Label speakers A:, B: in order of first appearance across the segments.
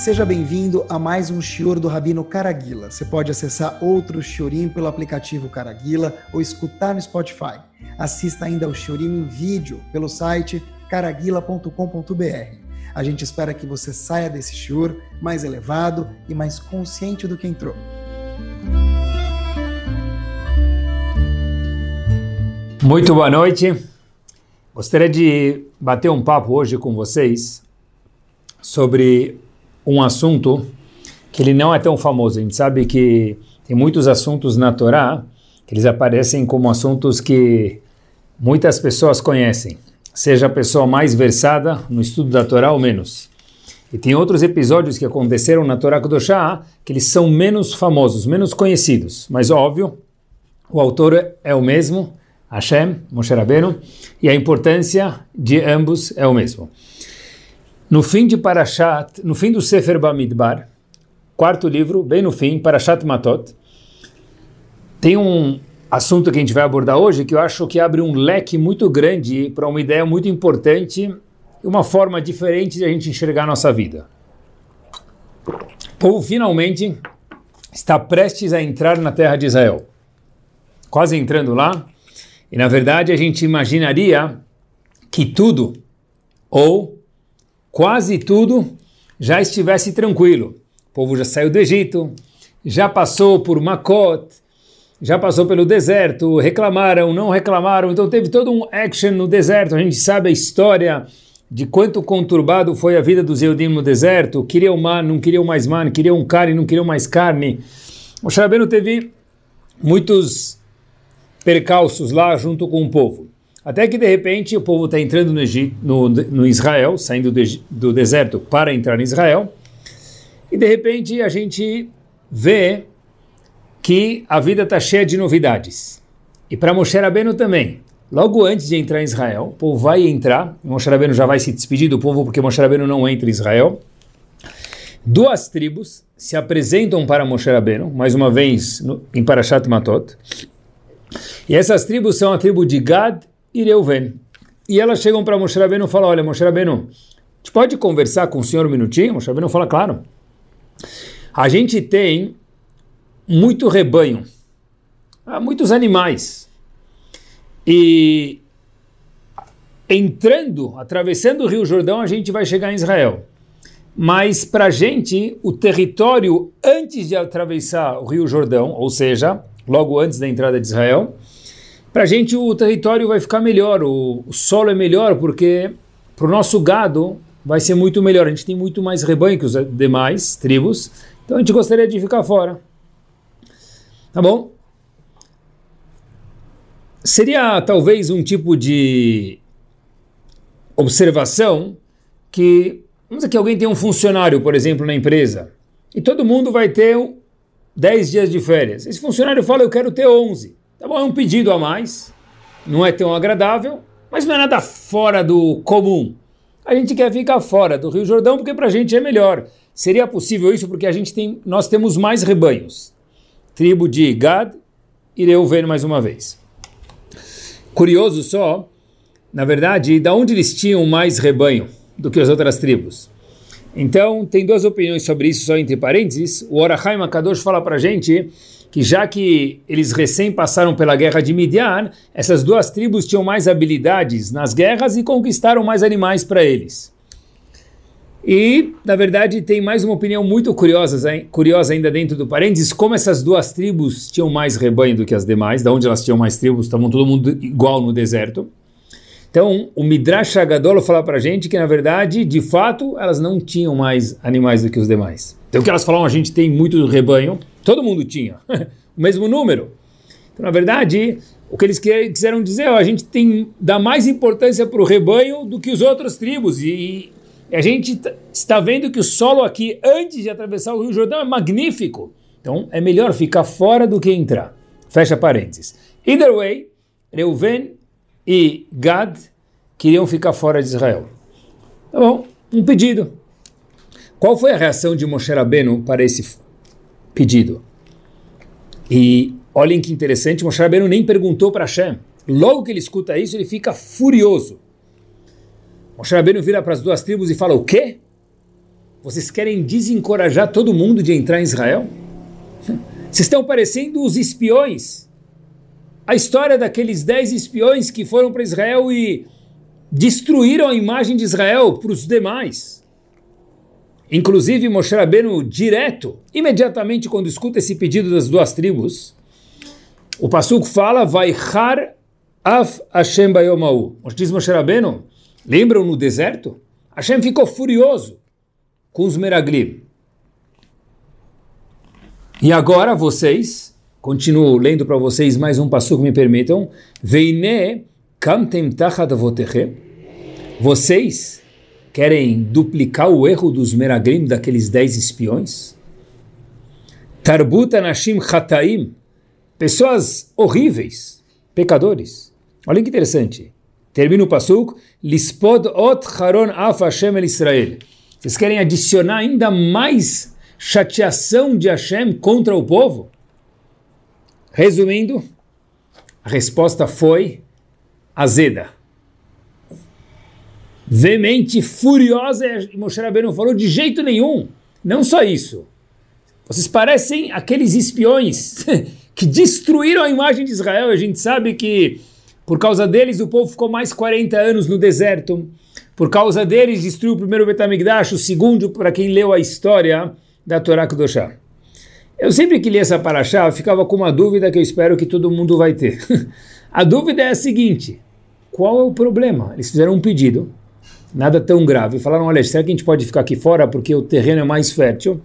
A: Seja bem-vindo a mais um Shior do Rabino Caraguila. Você pode acessar outro Shiorim pelo aplicativo Caraguila ou escutar no Spotify. Assista ainda ao Shiorim em vídeo pelo site caraguila.com.br. A gente espera que você saia desse Shior mais elevado e mais consciente do que entrou.
B: Muito boa noite. Gostaria de bater um papo hoje com vocês sobre um assunto que ele não é tão famoso. A gente sabe que tem muitos assuntos na Torá que eles aparecem como assuntos que muitas pessoas conhecem, seja a pessoa mais versada no estudo da Torá ou menos. E tem outros episódios que aconteceram na Torá Kudoshá que eles são menos famosos, menos conhecidos. Mas óbvio, o autor é o mesmo, Hashem, Moshe Rabbeinu, e a importância de ambos é o mesmo. No fim de Parashat, no fim do Sefer Bamidbar, quarto livro, bem no fim, Parashat Matot, tem um assunto que a gente vai abordar hoje que eu acho que abre um leque muito grande para uma ideia muito importante e uma forma diferente de a gente enxergar a nossa vida. O povo finalmente está prestes a entrar na terra de Israel. Quase entrando lá, e na verdade a gente imaginaria que tudo, ou quase tudo já estivesse tranquilo. O povo já saiu do Egito, já passou por Makot, já passou pelo deserto, reclamaram, não reclamaram, então teve todo um action no deserto. A gente sabe a história de quanto conturbado foi a vida dos Eudim no deserto. Queriam man, não queriam mais man, queriam carne, não queriam mais carne. O Shabeno teve muitos percalços lá junto com o povo. Até que de repente o povo está entrando no, Egito, no, no, Israel, saindo do, do deserto para entrar em Israel, e de repente a gente vê que a vida está cheia de novidades. E para Moshe Rabbeinu também. Logo antes de entrar em Israel, o povo vai entrar, Moshe Rabbeinu já vai se despedir do povo porque Moshe Rabbeinu não entra em Israel. Duas tribos se apresentam para Moshe Rabbeinu, mais uma vez no, em Parashat Matot. E essas tribos são a tribo de Gad e Reuven. E elas chegam para Moshe Rabbeinu e falam, olha, Moshe Rabbeinu, a gente pode conversar com o senhor um minutinho? Moshe Rabbeinu fala, claro. A gente tem muito rebanho, muitos animais. E entrando, atravessando o Rio Jordão, a gente vai chegar em Israel. Mas para a gente, o território antes de atravessar o Rio Jordão, ou seja, logo antes da entrada de Israel, para a gente o território vai ficar melhor, o, o solo é melhor, porque para o nosso gado vai ser muito melhor. A gente tem muito mais rebanho que os demais tribos, então a gente gostaria de ficar fora. Tá bom? Seria talvez um tipo de observação que, vamos dizer que alguém tem um funcionário, por exemplo, na empresa, e todo mundo vai ter 10 dias de férias. Esse funcionário fala, eu quero ter 11. Tá bom, é um pedido a mais, não é tão agradável, mas não é nada fora do comum. A gente quer ficar fora do Rio Jordão porque para a gente é melhor. Seria possível isso porque a gente tem, nós temos mais rebanhos. Tribo de Gad e Reuven mais uma vez. Curioso só, na verdade, da onde eles tinham mais rebanho do que as outras tribos? Então, tem duas opiniões sobre isso, só entre parênteses. O Orachaim Makadosh fala para a gente que já que eles recém passaram pela guerra de Midian, essas duas tribos tinham mais habilidades nas guerras e conquistaram mais animais para eles. E, na verdade, tem mais uma opinião muito curiosa, curiosa ainda dentro do parênteses, como essas duas tribos tinham mais rebanho do que as demais, da onde elas tinham mais tribos, estavam todo mundo igual no deserto. Então, o Midrash Agadol fala para gente que, na verdade, de fato, elas não tinham mais animais do que os demais. Então, o que elas falam, a gente tem muito rebanho, Todo mundo tinha o mesmo número. Então, na verdade, o que eles quiseram dizer, ó, a gente tem dá mais importância para o rebanho do que os outros tribos e, e a gente está vendo que o solo aqui antes de atravessar o Rio Jordão é magnífico. Então é melhor ficar fora do que entrar. Fecha parênteses. Either way, Reuven e Gad queriam ficar fora de Israel. Tá bom, um pedido. Qual foi a reação de Moshe Rabbeinu para esse pedido. E olhem que interessante, Moshe Rabbeinu nem perguntou para Hashem. Logo que ele escuta isso, ele fica furioso. Moshe Rabbeinu vira para as duas tribos e fala, o quê? vocês querem desencorajar todo mundo de entrar em Israel? Vocês estão parecendo os espiões. A história daqueles dez espiões que foram para Israel e destruíram a imagem de Israel para os demais. Inclusive Moshe Rabbeinu direto, imediatamente quando escuta esse pedido das duas tribos, o Pasuk fala, vai har af Hashem bayomau. Diz Moshe Rabbeinu, lembram no deserto? Hashem ficou furioso com os meraglim. E agora vocês, continuo lendo para vocês mais um Pasuk, me permitam, Veine kamtem tachat vocês querem duplicar o erro dos meraglim, daqueles dez espiões? Tarbut anashim chataim, pessoas horríveis, pecadores. Olha que interessante. Termina o pasuk, lispod ot haron af Hashem el Israel. Vocês querem adicionar ainda mais chateação de Hashem contra o povo? Resumindo, a resposta foi azeda. Veemente, furiosa, e Moshe Rabbeinu falou de jeito nenhum. Não só isso. Vocês parecem aqueles espiões que destruíram a imagem de Israel. A gente sabe que por causa deles o povo ficou mais 40 anos no deserto. Por causa deles destruiu o primeiro Betamigdash, o segundo, para quem leu a história da Torá Kedoshá. Eu sempre que li essa paraxá, ficava com uma dúvida que eu espero que todo mundo vai ter. a dúvida é a seguinte, qual é o problema? Eles fizeram um pedido, nada tão grave, falaram, olha, será que a gente pode ficar aqui fora porque o terreno é mais fértil?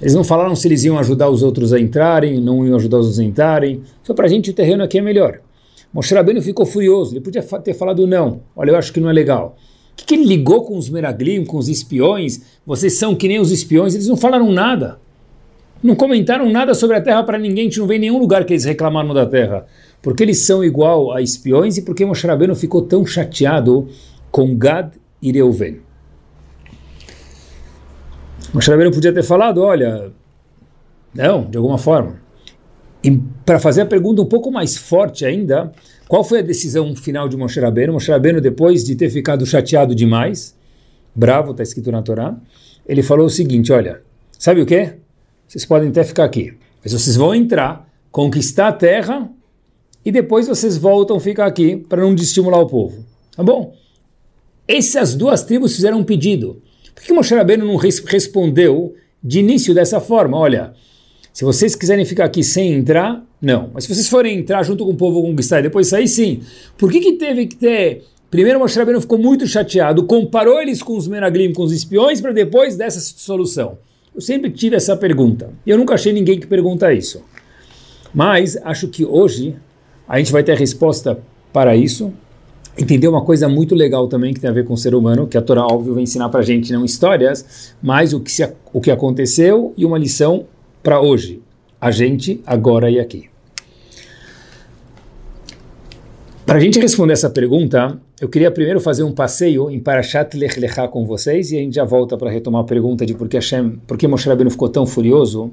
B: Eles não falaram se eles iam ajudar os outros a entrarem, não iam ajudar os outros a entrarem, só para a gente o terreno aqui é melhor. Moshe Rabbeinu ficou furioso, ele podia ter falado não, olha, eu acho que não é legal. O que, que ele ligou com os meraglim, com os espiões? Vocês são que nem os espiões, eles não falaram nada. Não comentaram nada sobre a terra para ninguém, a gente não vê em nenhum lugar que eles reclamaram da terra. Porque eles são igual a espiões e porque Moshe Rabbeinu ficou tão chateado com Gad e Reuven. Moshe Rabbeinu podia ter falado, olha, não, de alguma forma. E para fazer a pergunta um pouco mais forte ainda, qual foi a decisão final de Moshe Rabbeinu? Moshe Rabbeinu, depois de ter ficado chateado demais, bravo, está escrito na Torá, ele falou o seguinte, olha, sabe o que? Vocês podem até ficar aqui, mas vocês vão entrar, conquistar a terra e depois vocês voltam ficar aqui para não estimular o povo. Tá bom? Essas duas tribos fizeram um pedido. Por que Moshe Rabbeinu não res respondeu de início dessa forma? Olha, se vocês quiserem ficar aqui sem entrar, não. Mas se vocês forem entrar junto com o povo conquistar e depois sair, sim. Por que, que teve que ter... Primeiro Moshe Rabbeinu ficou muito chateado, comparou eles com os Menaglim, com os espiões, para depois dessa solução. Eu sempre tive essa pergunta. E eu nunca achei ninguém que pergunta isso. Mas acho que hoje a gente vai ter a resposta para isso. Entender uma coisa muito legal também que tem a ver com o ser humano, que a Torá, óbvio, vai ensinar para a gente não histórias, mas o que, se, o que aconteceu e uma lição para hoje, a gente, agora e aqui. Para a gente responder essa pergunta, eu queria primeiro fazer um passeio em Parashat Lech Lechá com vocês e a gente já volta para retomar a pergunta de por que, Hashem, por que Moshe Rabbeinu ficou tão furioso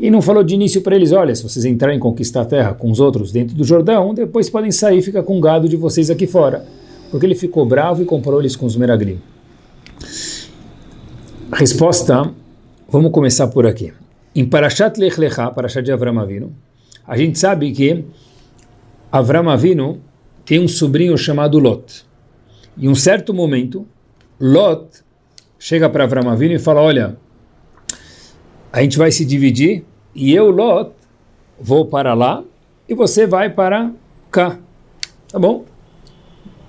B: e não falou de início para eles, olha, se vocês entrarem e conquistar a terra com os outros dentro do Jordão, depois podem sair e ficar com o gado de vocês aqui fora. Porque ele ficou bravo e comparou eles com os Meraglim. Resposta, vamos começar por aqui. Em Parashat Lech Lechá, Parashat de Avram Avinu, a gente sabe que Avram Avinu tem um sobrinho chamado Lot. Em um certo momento, Lot chega para Avram Avinu e fala, olha, a gente vai se dividir e eu, Lot, vou para lá e você vai para cá. Tá bom?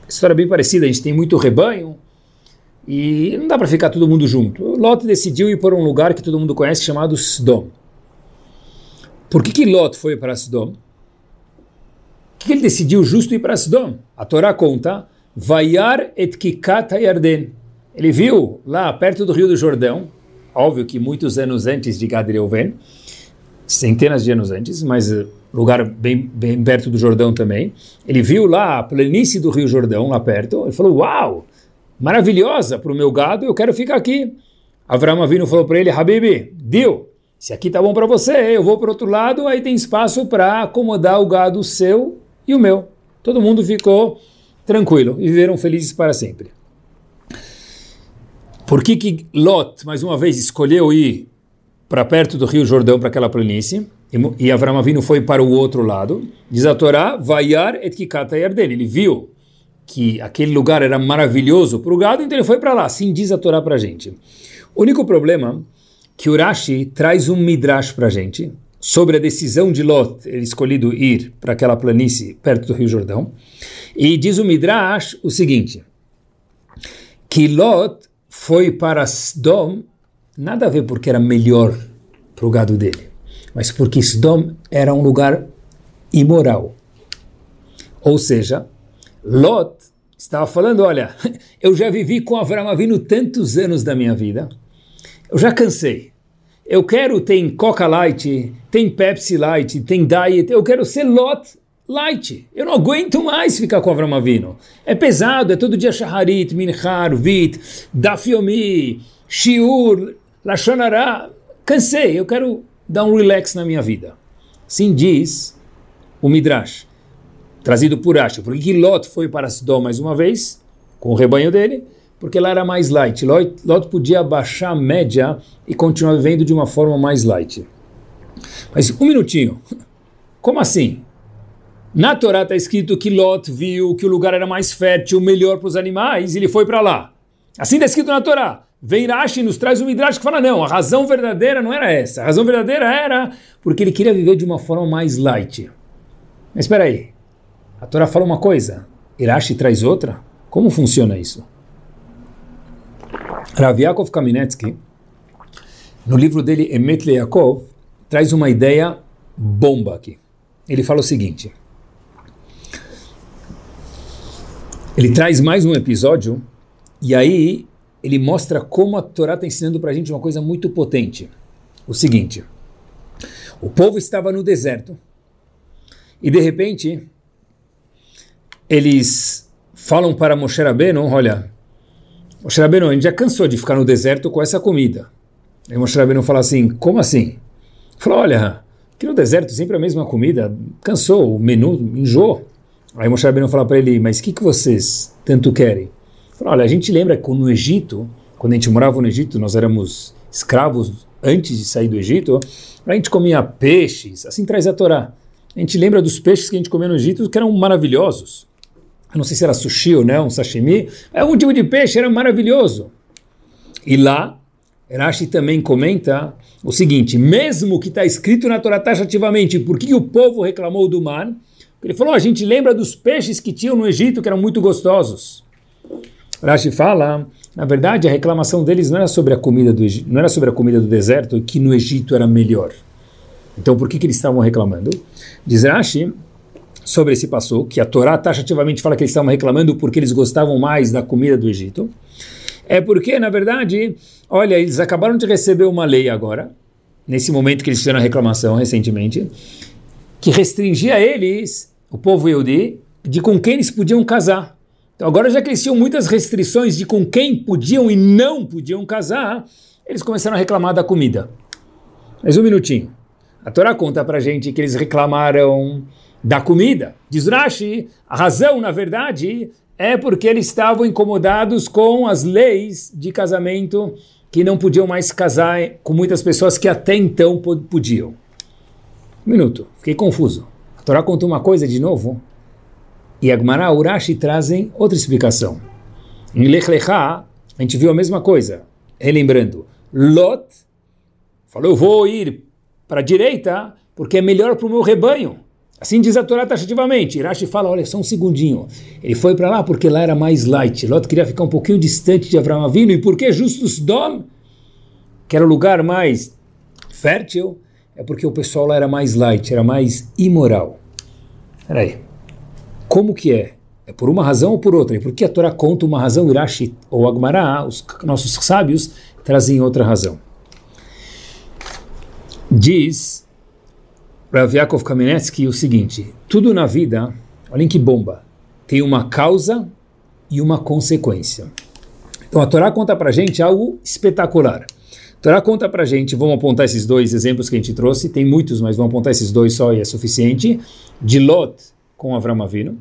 B: História bem parecida, a gente tem muito rebanho, e não dá para ficar todo mundo junto. Lot decidiu ir para um lugar que todo mundo conhece chamado Sdom. Por que, que Lot foi para? Por que, que ele decidiu justo ir para Sdom? A Torá conta, Vayar et Kikat Yarden. Ele viu lá perto do Rio do Jordão, óbvio que muitos anos antes de Gad Reuven, centenas de anos antes, mas eh, lugar bem, bem perto do Jordão também. Ele viu lá a planície do Rio Jordão, lá perto, ele falou, uau, maravilhosa para o meu gado, eu quero ficar aqui. Avram Avinu falou para ele, Habib, deu, se aqui tá bom para você, eu vou para outro lado, aí tem espaço para acomodar o gado seu e o meu. Todo mundo ficou tranquilo e viveram felizes para sempre. por que, que Lot, mais uma vez, escolheu ir para perto do Rio Jordão, para aquela planície, e, e Avram Avinu foi para o outro lado? Diz a Torá, Vayar et Kikata Yarden. Ele viu que aquele lugar era maravilhoso para o gado, então ele foi para lá. Assim diz a Torá para a gente. O único problema que Urashi traz um midrash para a gente sobre a decisão de Lot, ele escolhido ir para aquela planície perto do Rio Jordão, e diz o midrash o seguinte, que Lot foi para Sdom, nada a ver porque era melhor para o gado dele, mas porque Sdom era um lugar imoral. Ou seja, Lot estava falando, olha, eu já vivi com Avram Avinu tantos anos da minha vida, eu já cansei. Eu quero, tem Coca Light, tem Pepsi Light, tem Diet, eu quero ser Lot Light. Eu não aguento mais ficar com Avram Avinu. É pesado, é todo dia Shaharit, Minchar, Vit, Dafiomi, Shiur, Lashonara. Cansei, eu quero dar um relax na minha vida. Sim diz o Midrash trazido por Rashi. Por que Lot foi para Sidom mais uma vez, com o rebanho dele? Porque lá era mais light. Lot, Lot podia baixar a média e continuar vivendo de uma forma mais light. Mas um minutinho. Como assim? Na Torá está escrito que Lot viu que o lugar era mais fértil, melhor para os animais, e ele foi para lá. Assim está escrito na Torá. Vem Rashi nos traz um Midrash que fala, não, a razão verdadeira não era essa. A razão verdadeira era porque ele queria viver de uma forma mais light. Mas espera aí, a Torá fala uma coisa, Irashi traz outra? Como funciona isso? Rav Yaakov Kaminetsky, no livro dele Emet traz uma ideia bomba aqui. Ele fala o seguinte: ele traz mais um episódio e aí ele mostra como a Torá está ensinando para a gente uma coisa muito potente. O seguinte: o povo estava no deserto e de repente eles falam para Moshe Rabbeinu, olha, Moshe Rabbeinu, a gente já cansou de ficar no deserto com essa comida. Aí Moshe Rabbeinu fala assim, como assim? Falou, olha, aqui no deserto sempre a mesma comida, cansou, o menu enjoou. Aí Moshe Rabbeinu fala para ele, mas o que, que vocês tanto querem? Falou, olha, a gente lembra que no Egito, quando a gente morava no Egito, nós éramos escravos antes de sair do Egito, a gente comia peixes, assim traz a Torá. A gente lembra dos peixes que a gente comia no Egito que eram maravilhosos eu não sei se era sushi ou não, um sashimi, é um tipo de peixe, era maravilhoso. E lá, Rashi também comenta o seguinte, mesmo que está escrito na Torá taxativamente, por que o povo reclamou do mar? Ele falou, a gente lembra dos peixes que tinham no Egito, que eram muito gostosos. Rashi fala, na verdade, a reclamação deles não era sobre a comida do não era sobre a comida do deserto, que no Egito era melhor. Então, por que, que eles estavam reclamando? Diz Rashi sobre esse passo, que a Torá taxativamente fala que eles estavam reclamando porque eles gostavam mais da comida do Egito, é porque, na verdade, olha, eles acabaram de receber uma lei agora, nesse momento que eles fizeram a reclamação recentemente, que restringia eles, o povo Yehudi, de com quem eles podiam casar. Então agora já que eles tinham muitas restrições de com quem podiam e não podiam casar, eles começaram a reclamar da comida. Mas um minutinho. A Torá conta pra gente que eles reclamaram da comida. Diz Rashi, a razão, na verdade, é porque eles estavam incomodados com as leis de casamento que não podiam mais casar com muitas pessoas que até então podiam. Um minuto, fiquei confuso. A Torá conta uma coisa de novo e Agmará Urashi trazem outra explicação. Em Lech Lechá, a gente viu a mesma coisa. Relembrando, Lot falou, eu vou ir para a direita porque é melhor para o meu rebanho. Assim diz a Torá taxativamente. Irashi fala, olha, só um segundinho. Ele foi para lá porque lá era mais light. Lot queria ficar um pouquinho distante de Abraão Avino. E por que justo Sdom, que era o lugar mais fértil, é porque o pessoal lá era mais light, era mais imoral. Peraí, como que é? É por uma razão ou por outra? E por que a Torá conta uma razão, Irashi ou Agmará, os nossos sábios, trazem outra razão? Diz Rav Yaakov Kamenetsky o seguinte: tudo na vida, olhem que bomba, tem uma causa e uma consequência. Então a Torá conta para gente algo espetacular. A Torá conta para gente, vamos apontar esses dois exemplos que a gente trouxe, tem muitos, mas vamos apontar esses dois só e é suficiente, de Lot com Avram Avinu,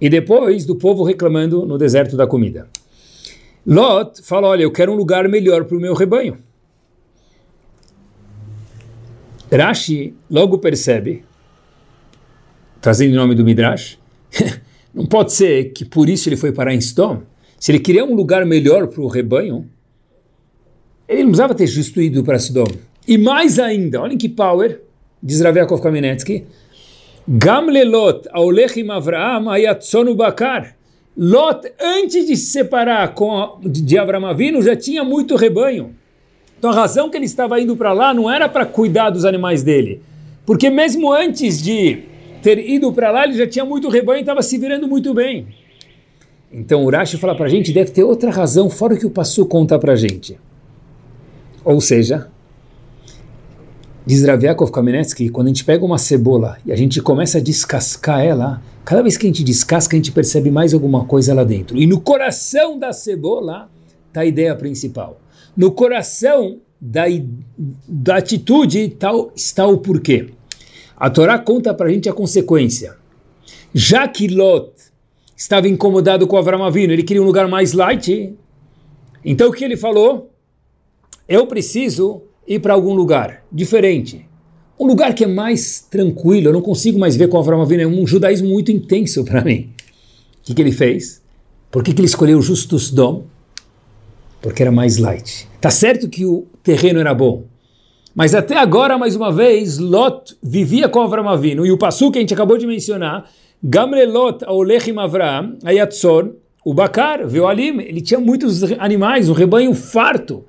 B: e depois do povo reclamando no deserto da comida. Lot fala, olha, eu quero um lugar melhor para o meu rebanho. Rashi logo percebe, trazendo o nome do Midrash, não pode ser que por isso ele foi parar em Stom. Se ele queria um lugar melhor para o rebanho, ele não precisava ter justo ido para Sodom. E mais ainda, olhem que power, diz Rav Kamenetsky, Gam lelot aolechim Avraham ayatzonu bakar. Lot, antes de se separar com a, de Avram Avinu, já tinha muito rebanho. Então a razão que ele estava indo para lá não era para cuidar dos animais dele. Porque mesmo antes de ter ido para lá, ele já tinha muito rebanho e estava se virando muito bem. Então Urashi fala para a gente, deve ter outra razão, fora o que o Passu conta para a gente. Ou seja, diz Raviakov Kamenetsky, quando a gente pega uma cebola e a gente começa a descascar ela, cada vez que a gente descasca, a gente percebe mais alguma coisa lá dentro. E no coração da cebola está a ideia principal. No coração da, da atitude tal, está o porquê. A Torá conta para a gente a consequência. Já que Lot estava incomodado com Avram Avinu, ele queria um lugar mais light, então o que ele falou? Eu preciso ir para algum lugar diferente. Um lugar que é mais tranquilo, eu não consigo mais ver com Avram Avinu, é um judaísmo muito intenso para mim. O que, que, ele fez? Por que, que ele escolheu Justus Dom? Porque era mais light. Tá certo que o terreno era bom, mas até agora, mais uma vez, Lot vivia com Avram Avinu, e o passo que a gente acabou de mencionar, Gamrelot Aolechim Avram, Ayatzor, o Bakar, viu ali, ele tinha muitos animais, um rebanho farto,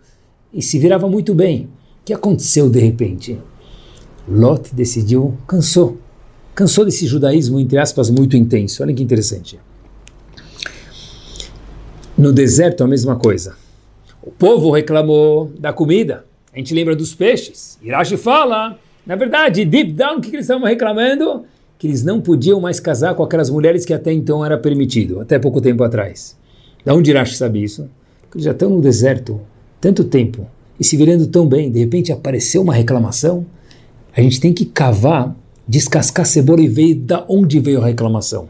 B: e se virava muito bem. Que aconteceu de repente? Lot decidiu, cansou. Cansou desse judaísmo, entre aspas, muito intenso. Olha que interessante. No deserto, a mesma coisa. O povo reclamou da comida. A gente lembra dos peixes. Irashi fala, na verdade, deep down, o que eles estavam reclamando? Que eles não podiam mais casar com aquelas mulheres que até então era permitido, até pouco tempo atrás. Da onde Irashi sabe isso? Porque eles já estão no deserto tanto tempo e se virando tão bem, de repente apareceu uma reclamação, a gente tem que cavar, descascar a cebola e ver da onde veio a reclamação.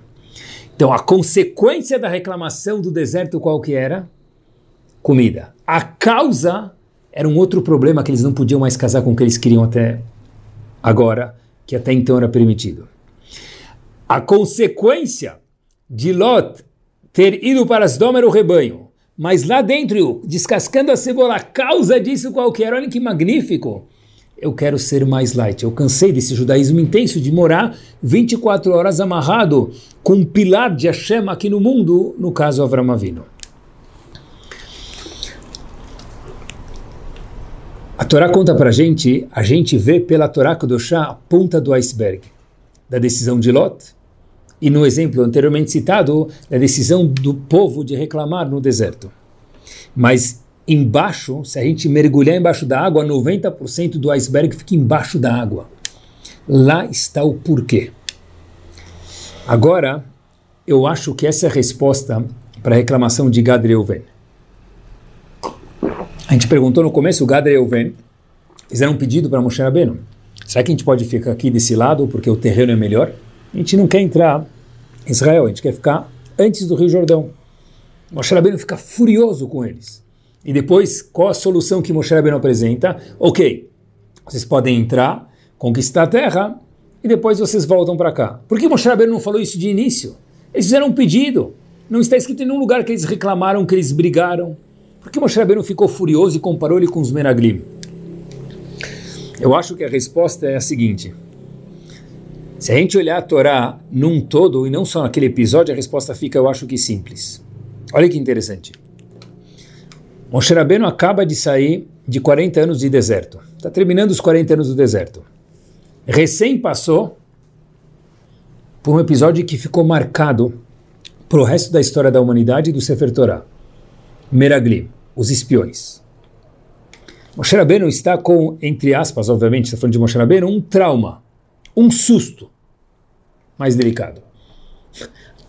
B: Então, a consequência da reclamação do deserto qual que era? Comida. A causa era um outro problema que eles não podiam mais casar com o que eles queriam até agora, que até então era permitido. A consequência de Lot ter ido para Sdom era o rebanho. Mas lá dentro, descascando a cebola, a causa disso qualquer, olha que magnífico. Eu quero ser mais light. Eu cansei desse judaísmo intenso de morar 24 horas amarrado com um pilar de Hashem aqui no mundo, no caso Avram Avinu. A Torá conta para a gente, a gente vê pela Torá Kedoshá a ponta do iceberg da decisão de Lot e no exemplo anteriormente citado, da decisão do povo de reclamar no deserto. Mas embaixo, se a gente mergulhar embaixo da água, 90% do iceberg fica embaixo da água. Lá está o porquê. Agora, eu acho que essa é a resposta para a reclamação de Gad Reuven. A gente perguntou no começo, o Gad Reuven fizeram um pedido para Moshe Rabbeinu. Será que a gente pode ficar aqui desse lado porque o terreno é melhor? A gente não quer entrar em Israel, a gente quer ficar antes do Rio Jordão. Moshe Rabbeinu fica furioso com eles. E depois, qual a solução que Moshe Rabbeinu apresenta? Ok, vocês podem entrar, conquistar a terra, e depois vocês voltam para cá. Por que Moshe Rabbeinu não falou isso de início? Eles fizeram um pedido. Não está escrito em nenhum lugar que eles reclamaram, que eles brigaram. Por que Moshe Rabbeinu ficou furioso e comparou ele com os Menaglim? Eu acho que a resposta é a seguinte. Se a gente olhar a Torá num todo e não só naquele episódio, a resposta fica, eu acho que simples. Olha que interessante. Moshe Rabbeinu acaba de sair de 40 anos de deserto. Está terminando os 40 anos do deserto. Recém passou por um episódio que ficou marcado para o resto da história da humanidade e do Sefer Torah. Meraglim, os espiões. Moshe Rabbeinu está com, entre aspas, obviamente, está falando de Moshe Rabbeinu, um trauma um susto mais delicado.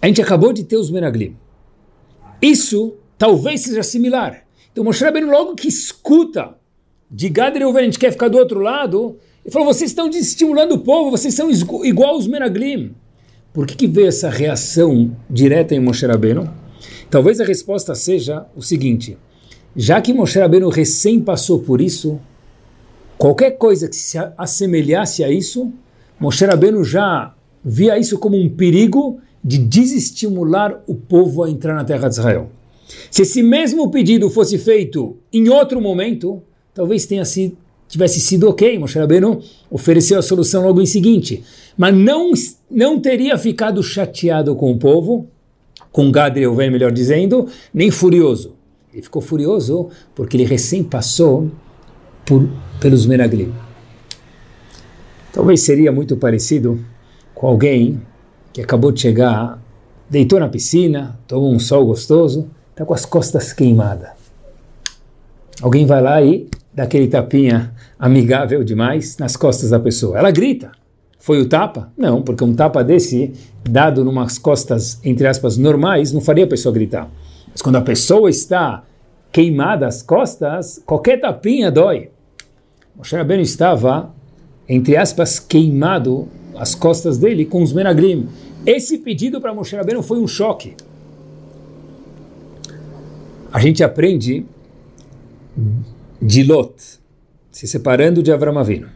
B: A gente acabou de ter os Menaglim. Isso talvez seja similar. Então Moshe Rabbeinu logo que escuta de Gad Reuven, a gente quer ficar do outro lado, ele falou, vocês estão estimulando o povo, vocês são igual os Menaglim. Por que, que veio essa reação direta em Moshe Rabbeinu? Talvez a resposta seja o seguinte: já que Moshe Rabbeinu recém passou por isso, qualquer coisa que se assemelhasse a isso, Moshe Rabbeinu já via isso como um perigo de desestimular o povo a entrar na terra de Israel. Se esse mesmo pedido fosse feito em outro momento, talvez tenha sido, tivesse sido ok, Moshe Rabbeinu ofereceu a solução logo em seguinte, mas não, não teria ficado chateado com o povo, com Gadriel, melhor dizendo, nem furioso. Ele ficou furioso porque ele recém passou por, pelos Meraglim. Talvez seria muito parecido com alguém que acabou de chegar, deitou na piscina, tomou um sol gostoso, está com as costas queimadas. Alguém vai lá e dá aquele tapinha amigável demais nas costas da pessoa. Ela grita. Foi o tapa? Não, porque um tapa desse, dado numas costas, entre aspas, normais, não faria a pessoa gritar. Mas quando a pessoa está queimada as costas, qualquer tapinha dói. Moshe Rabbeinu estava, entre aspas, queimado as costas dele com os menagrim. Esse pedido para Moshe Rabbeinu foi um choque. A gente aprende de Lot, se separando de Avram Avinu.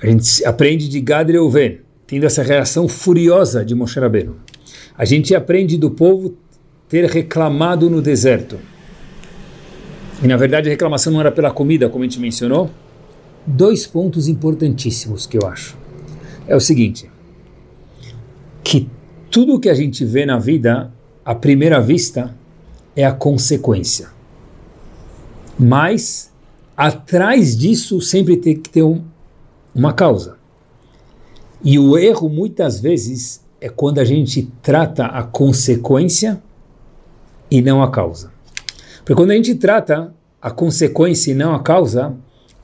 B: A gente aprende de Gad Reuven, tendo essa reação furiosa de Moshe Rabbeinu. A gente aprende do povo ter reclamado no deserto. E na verdade a reclamação não era pela comida, como a gente mencionou. Dois pontos importantíssimos que eu acho. É o seguinte, que tudo que a gente vê na vida, à primeira vista, é a consequência. Mas, atrás disso, sempre tem que ter um, uma causa. E o erro, muitas vezes, é quando a gente trata a consequência e não a causa. Porque quando a gente trata a consequência e não a causa,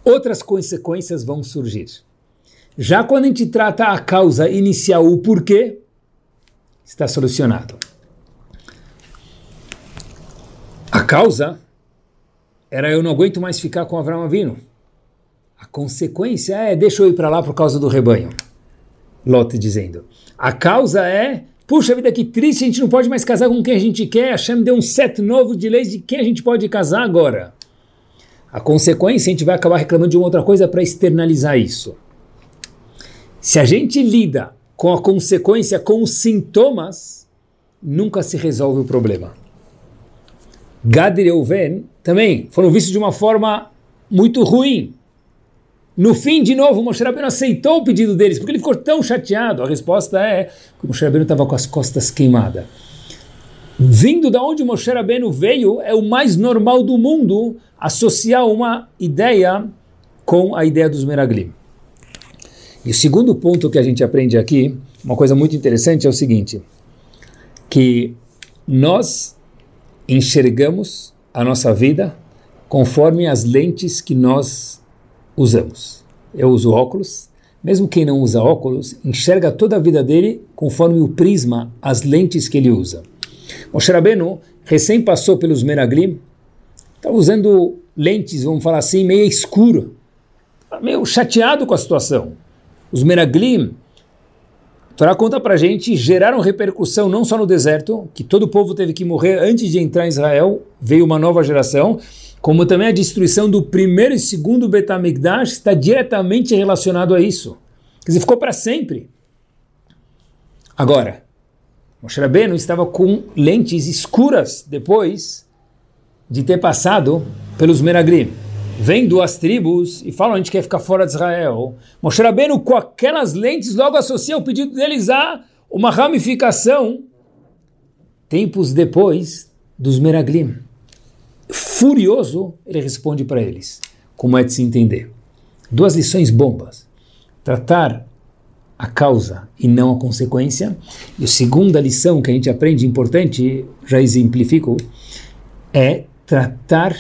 B: outras consequências vão surgir. Já quando a gente trata a causa inicial, o porquê, está solucionado. A causa era eu não aguento mais ficar com Abraão Avino. A consequência é deixa eu ir para lá por causa do rebanho. Lot dizendo. A causa é Puxa vida, que triste, a gente não pode mais casar com quem a gente quer. A Hashem deu um set novo de leis de quem a gente pode casar agora. A consequência, a gente vai acabar reclamando de uma outra coisa para externalizar isso. Se a gente lida com a consequência, com os sintomas, nunca se resolve o problema. Gad e Reuven também foram vistos de uma forma muito ruim. No fim, de novo, Moshe Rabbeinu aceitou o pedido deles, porque ele ficou tão chateado. A resposta é que Moshe Rabbeinu estava com as costas queimadas. Vindo da onde Moshe Rabbeinu veio, é o mais normal do mundo associar uma ideia com a ideia dos Meraglim. E o segundo ponto que a gente aprende aqui, uma coisa muito interessante, é o seguinte, que nós enxergamos a nossa vida conforme as lentes que nós usamos. Eu uso óculos. Mesmo quem não usa óculos, enxerga toda a vida dele conforme o prisma, as lentes que ele usa. Moshe Rabbeinu recém passou pelos Meraglim, estava usando lentes, vamos falar assim, meio escuro, meio chateado com a situação. Os Meraglim, a Torá conta para gente, geraram repercussão não só no deserto, que todo o povo teve que morrer antes de entrar em Israel, veio uma nova geração, como também a destruição do primeiro e segundo Betamigdash está diretamente relacionado a isso. Quer dizer, ficou para sempre. Agora, Moshe Rabbeinu estava com lentes escuras depois de ter passado pelos Meragrim. Vem duas tribos e falam a gente quer ficar fora de Israel. Moshe Rabbeinu com aquelas lentes logo associa o pedido deles a uma ramificação tempos depois dos Meraglim furioso, ele responde para eles, como é de se entender. Duas lições bombas. Tratar a causa e não a consequência. E a segunda lição que a gente aprende, importante, já exemplifico, é tratar.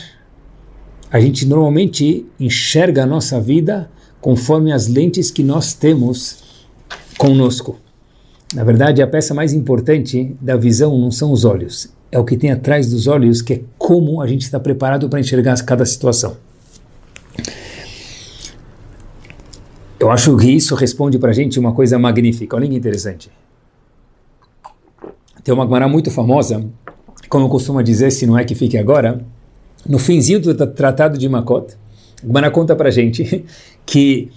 B: A gente normalmente enxerga a nossa vida conforme as lentes que nós temos conosco. Na verdade, a peça mais importante da visão não são os olhos, é o que tem atrás dos olhos, que é como a gente está preparado para enxergar cada situação. Eu acho que isso responde para a gente uma coisa magnífica. Olha que interessante. Tem uma Gemara muito famosa como eu costumo dizer, se não é que fique agora, no finzinho do Tratado de Makot, Gmana conta para gente que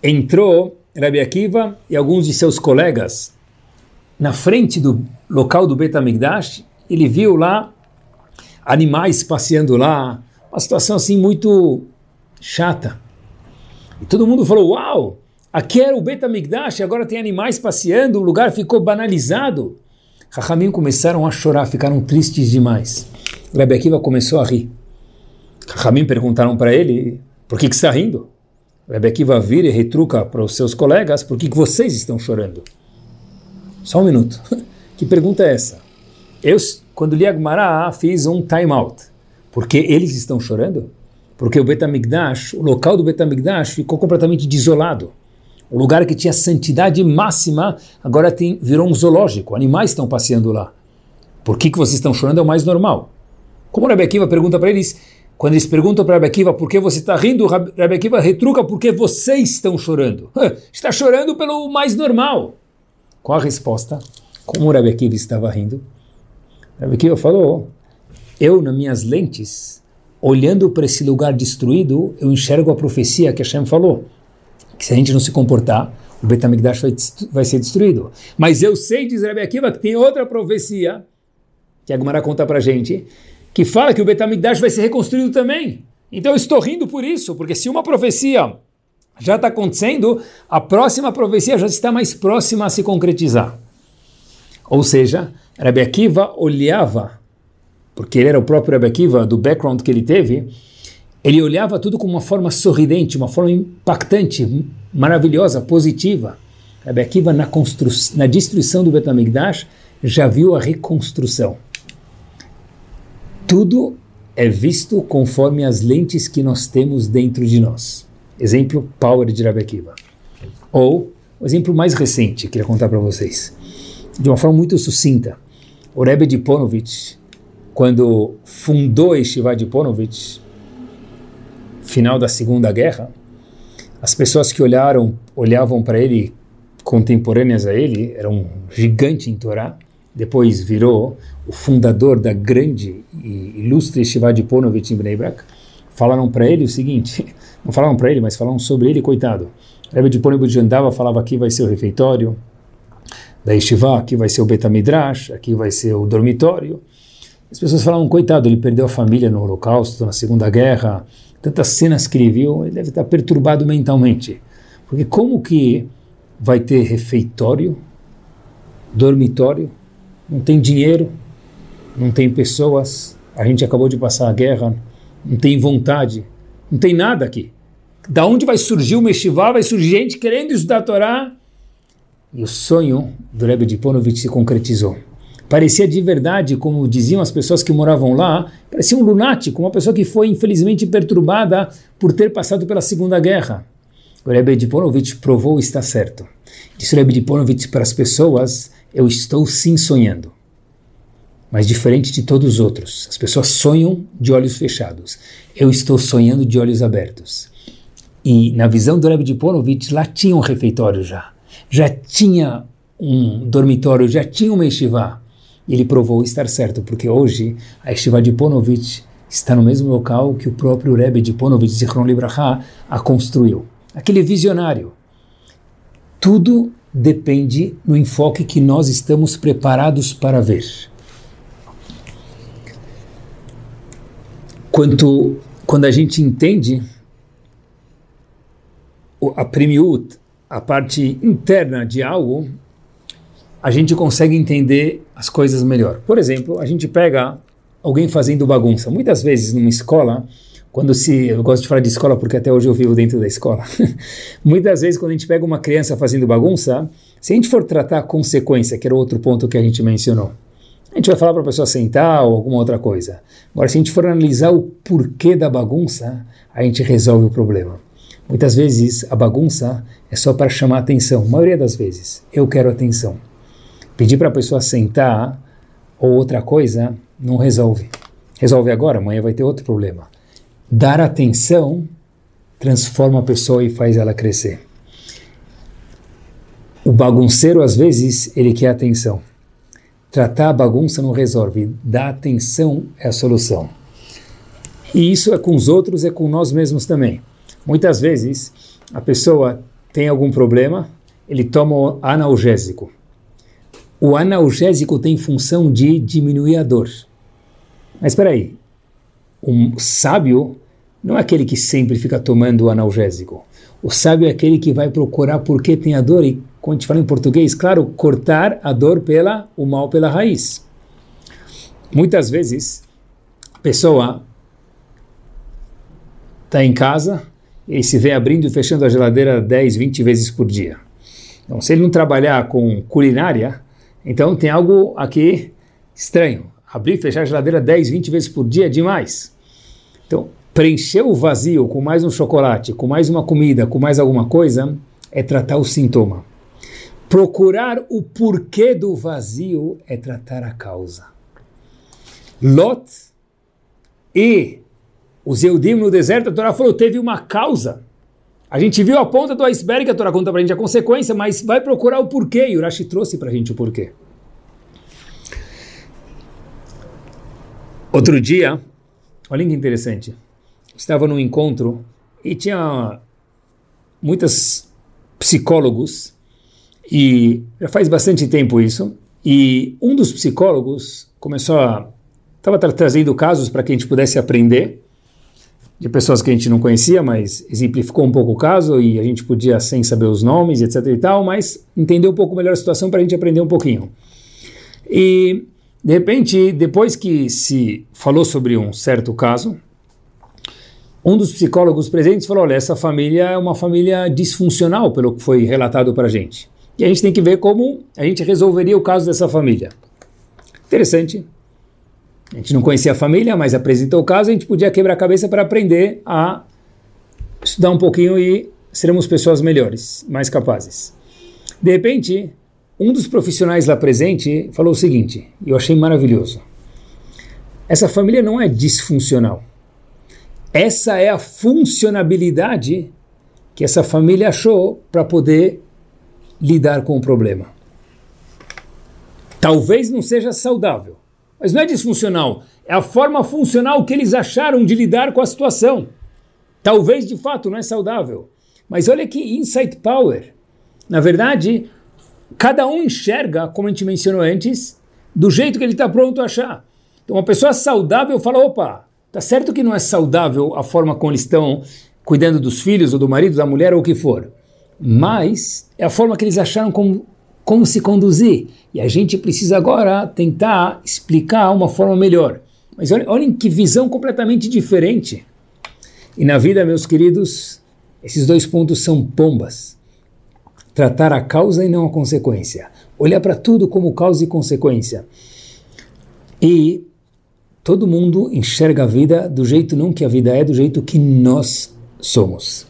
B: entrou Rabbi Akiva e alguns de seus colegas na frente do local do Bet HaMikdash, ele viu lá animais passeando lá, uma situação assim muito chata. E todo mundo falou, uau, aqui era o Bet HaMikdash, agora tem animais passeando, o lugar ficou banalizado. Rahamim começaram a chorar, ficaram tristes demais. Rabbi Akiva começou a rir. Rahamim perguntaram para ele, por que, que está rindo? Rabbi Akiva vira e retruca para os seus colegas, por que, que vocês estão chorando? Só um minuto. que pergunta é essa? Eu, quando li Agmará, fiz um time out. Porque eles estão chorando? Porque o Betamigdash, o local do Betamigdash ficou completamente desolado. O lugar que tinha santidade máxima, agora tem, virou um zoológico. Animais estão passeando lá. Por que, que vocês estão chorando é o mais normal. Como o Rabbi Akiva pergunta para eles, quando eles perguntam para Rabbi Akiva por que você está rindo, Rabbi Akiva retruca porque vocês estão chorando. Está chorando pelo mais normal. Qual a resposta? Como o Rabbi Akiva estava rindo? Rabbi Akiva falou, eu nas minhas lentes, olhando para esse lugar destruído, eu enxergo a profecia que Hashem falou, que se a gente não se comportar, o Betamigdash vai, vai ser destruído. Mas eu sei, diz Rabbi Akiva, que tem outra profecia, que a Gemara conta para gente, que fala que o Betamigdash vai ser reconstruído também. Então eu estou rindo por isso, porque se uma profecia já está acontecendo, a próxima profecia já está mais próxima a se concretizar. Ou seja, Rabbi Akiva olhava, porque ele era o próprio Rabbi Akiva, do background que ele teve, ele olhava tudo com uma forma sorridente, uma forma impactante, maravilhosa, positiva. Rabbi Akiva, na, na destruição do Betamigdash, já viu a reconstrução tudo é visto conforme as lentes que nós temos dentro de nós. Exemplo, Power de Rabbi Akiva. Ou, o exemplo mais recente, queria contar para vocês, de uma forma muito sucinta. O Rebbe de Ponovitch, quando fundou Yeshiva de Ponovitch, final da Segunda Guerra, as pessoas que olharam, olhavam para ele, contemporâneas a ele, era um gigante em Torá, depois virou o fundador da grande e ilustre Shiva de Ponovitch em Bnei Brak, falaram para ele o seguinte, não falaram para ele, mas falaram sobre ele, coitado. Rebbe de Ponovitch andava, falava aqui vai ser o refeitório da Yeshiva, aqui vai ser o Betamidrash, aqui vai ser o dormitório. As pessoas falavam, coitado, ele perdeu a família no Holocausto, na Segunda Guerra, tantas cenas que ele viu, ele deve estar perturbado mentalmente. Porque como que vai ter refeitório, dormitório, não tem dinheiro, não tem pessoas, a gente acabou de passar a guerra, não tem vontade, não tem nada aqui. Da onde vai surgir o Meshivá? Vai surgir gente querendo estudar a Torá. E o sonho do Rebbe de Ponovitch se concretizou. Parecia de verdade, como diziam as pessoas que moravam lá, parecia um lunático, uma pessoa que foi infelizmente perturbada por ter passado pela Segunda Guerra. O Rebbe de provou estar certo. Disse o Rebbe de para as pessoas, eu estou sim sonhando mas diferente de todos os outros. As pessoas sonham de olhos fechados. Eu estou sonhando de olhos abertos. E na visão do Rebbe de lá tinha um refeitório já. Já tinha um dormitório, já tinha uma yeshiva. E ele provou estar certo, porque hoje a yeshiva de Ponovitch está no mesmo local que o próprio Rebbe de Ponovitch, Zichron Libraha, a construiu. Aquele visionário. Tudo depende no enfoque que nós estamos preparados para ver. quanto quando a gente entende a primiut, a parte interna de algo, a gente consegue entender as coisas melhor. Por exemplo, a gente pega alguém fazendo bagunça. Muitas vezes numa escola, quando se, eu gosto de falar de escola porque até hoje eu vivo dentro da escola. Muitas vezes quando a gente pega uma criança fazendo bagunça, se a gente for tratar a consequência, que era outro ponto que a gente mencionou, a gente vai falar para a pessoa sentar ou alguma outra coisa. Agora, se a gente for analisar o porquê da bagunça, a gente resolve o problema. Muitas vezes a bagunça é só para chamar atenção. A maioria das vezes, eu quero atenção. Pedir para a pessoa sentar ou outra coisa não resolve. Resolve agora, amanhã vai ter outro problema. Dar atenção transforma a pessoa e faz ela crescer. O bagunceiro, às vezes, ele quer atenção tratar a bagunça não resolve, dar atenção é a solução. E isso é com os outros, é com nós mesmos também. Muitas vezes a pessoa tem algum problema, ele toma analgésico. O analgésico tem função de diminuir a dor. Mas espera aí, o sábio não é aquele que sempre fica tomando o analgésico. O sábio é aquele que vai procurar por que tem a dor e, como a gente fala em português, claro, cortar a dor pela o mal pela raiz. Muitas vezes a pessoa está em casa e se vê abrindo e fechando a geladeira 10, 20 vezes por dia. Então, se ele não trabalhar com culinária, então tem algo aqui estranho. Abrir e fechar a geladeira 10, 20 vezes por dia é demais. Então, preencher o vazio com mais um chocolate, com mais uma comida, com mais alguma coisa, é tratar o sintoma. Procurar o porquê do vazio é tratar a causa. Lot e os Eudim no deserto, a Torá falou, teve uma causa. A gente viu a ponta do iceberg, a Torá conta para a gente a consequência, mas vai procurar o porquê, e o Rashi trouxe para a gente o porquê. Outro dia, olha que interessante, estava num encontro e tinha muitos psicólogos, e já faz bastante tempo isso, e um dos psicólogos começou a... estava tra trazendo casos para que a gente pudesse aprender, de pessoas que a gente não conhecia, mas exemplificou um pouco o caso e a gente podia, sem saber os nomes, etc e tal, mas entender um pouco melhor a situação para a gente aprender um pouquinho. E, de repente, depois que se falou sobre um certo caso, um dos psicólogos presentes falou: olha, essa família é uma família disfuncional, pelo que foi relatado para a gente. E a gente tem que ver como a gente resolveria o caso dessa família. Interessante. A gente não conhecia a família, mas apresentou o caso, a gente podia quebrar a cabeça para aprender a estudar um pouquinho e seremos pessoas melhores, mais capazes. De repente, um dos profissionais lá presente falou o seguinte, eu achei maravilhoso. Essa família não é disfuncional. Essa é a funcionabilidade que essa família achou para poder lidar com o problema. Talvez não seja saudável, mas não é disfuncional. É a forma funcional que eles acharam de lidar com a situação. Talvez de fato não é saudável. Mas olha que insight power. Na verdade, cada um enxerga, como a gente mencionou antes, do jeito que ele está pronto a achar. Então, uma pessoa saudável fala: opa, tá certo que não é saudável a forma como eles estão cuidando dos filhos, ou do marido, da mulher, ou o que for. Mas é a forma que eles acharam como como se conduzir. E a gente precisa agora tentar explicar uma forma melhor. Mas olhem, olhem que visão completamente diferente. E na vida, meus queridos, esses dois pontos são pombas. Tratar a causa e não a consequência. Olhar para tudo como causa e consequência. E todo mundo enxerga a vida do jeito não que a vida é, do jeito que nós somos.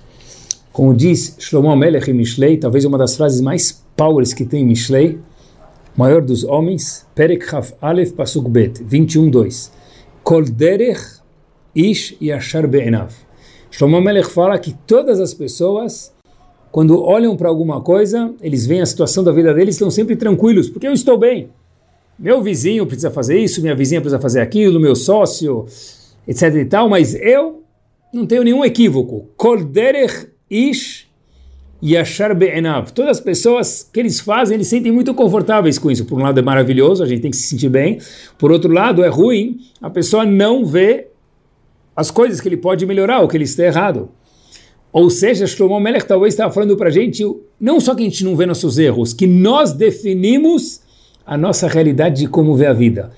B: Como diz Shlomo Melech Mishlei, talvez uma das frases mais powers que tem Mishlei, maior dos homens, Perek Aleph Pasuk Bet, 21.2. Kol derech ish yashar be'enav. Shlomo Melech fala que todas as pessoas, quando olham para alguma coisa, eles veem a situação da vida deles, estão sempre tranquilos, porque eu estou bem. Meu vizinho precisa fazer isso, minha vizinha precisa fazer aquilo, meu sócio, etc e tal, mas eu não tenho nenhum equívoco. Kol derech ish Yashar Be'enav. Todas as pessoas que eles fazem, eles sentem muito confortáveis com isso. Por um lado é maravilhoso, a gente tem que se sentir bem. Por outro lado é ruim, a pessoa não vê as coisas que ele pode melhorar, ou que ele está errado. Ou seja, Shlomo Melech talvez estava falando para a gente, não só que a gente não vê nossos erros, que nós definimos a nossa realidade de como vê a vida.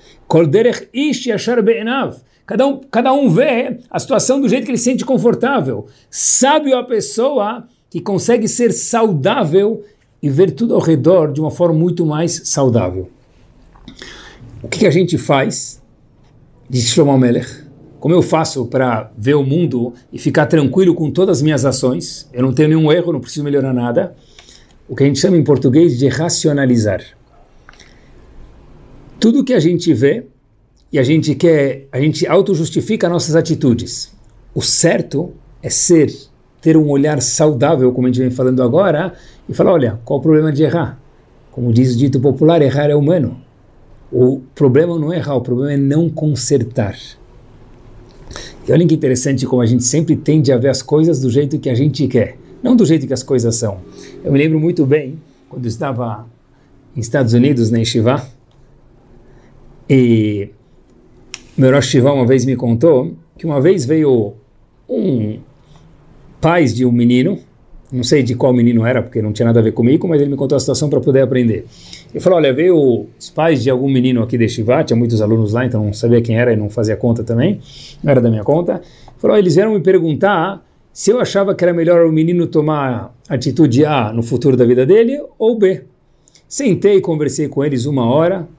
B: Cada um, cada um vê a situação do jeito que ele se sente confortável. Sábio a pessoa que consegue ser saudável e ver tudo ao redor de uma forma muito mais saudável. O que, que a gente faz? Diz Shlomo Melech. Como eu faço para ver o mundo e ficar tranquilo com todas as minhas ações? Eu não tenho nenhum erro, não preciso melhorar nada. O que a gente chama em português de racionalizar. Tudo que a gente vê e a gente quer, a gente auto-justifica nossas atitudes. O certo é ser ter um olhar saudável, como a gente vem falando agora, e falar, olha, qual o problema de errar? Como diz o dito popular, errar é humano. O problema não é errar, o problema é não consertar. E olha que interessante como a gente sempre tende a ver as coisas do jeito que a gente quer, não do jeito que as coisas são. Eu me lembro muito bem, quando estava nos Estados Unidos, na Yeshiva, e meu Rosh Shiva uma vez me contou que uma vez veio um pai de um menino, não sei de qual menino era, porque não tinha nada a ver comigo, mas ele me contou a situação para poder aprender. Ele falou, olha, veio os pais de algum menino aqui de Shiva, tinha muitos alunos lá, então não sabia quem era e não fazia conta também, não era da minha conta. Ele falou, eles vieram me perguntar se eu achava que era melhor o menino tomar atitude A no futuro da vida dele ou B. Sentei e conversei com eles uma hora,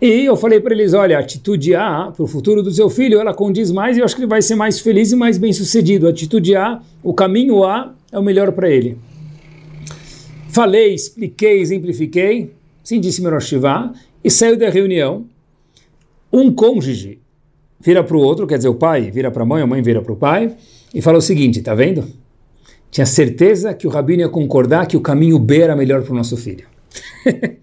B: e eu falei para eles, olha, a atitude A para o futuro do seu filho, ela condiz mais e eu acho que ele vai ser mais feliz e mais bem sucedido. A atitude A, o caminho A é o melhor para ele. Falei, expliquei, exemplifiquei, sim disse meu e saiu da reunião. Um cônjuge vira para o outro, quer dizer, o pai vira para a mãe, a mãe vira para o pai, e fala o seguinte, tá vendo? Tinha certeza que o rabino ia concordar que o caminho B era melhor para o nosso filho.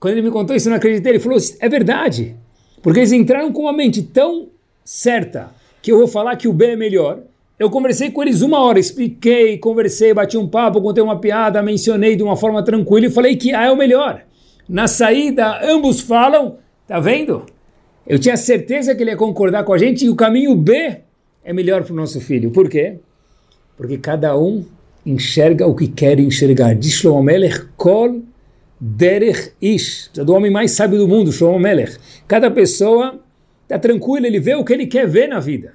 B: Quando ele me contou isso, eu não acreditei. Ele falou: é verdade. Porque eles entraram com uma mente tão certa que eu vou falar que o B é melhor. Eu conversei com eles uma hora, expliquei, conversei, bati um papo, contei uma piada, mencionei de uma forma tranquila e falei que A é o melhor. Na saída, ambos falam, tá vendo? Eu tinha certeza que ele ia concordar com a gente e o caminho B é melhor para o nosso filho. Por quê? Porque cada um enxerga o que quer enxergar. Diz Shlomo Melech, Kol Derech Ish, do homem mais sábio do mundo, Shlomo Melech. Cada pessoa está tranquila, ele vê o que ele quer ver na vida.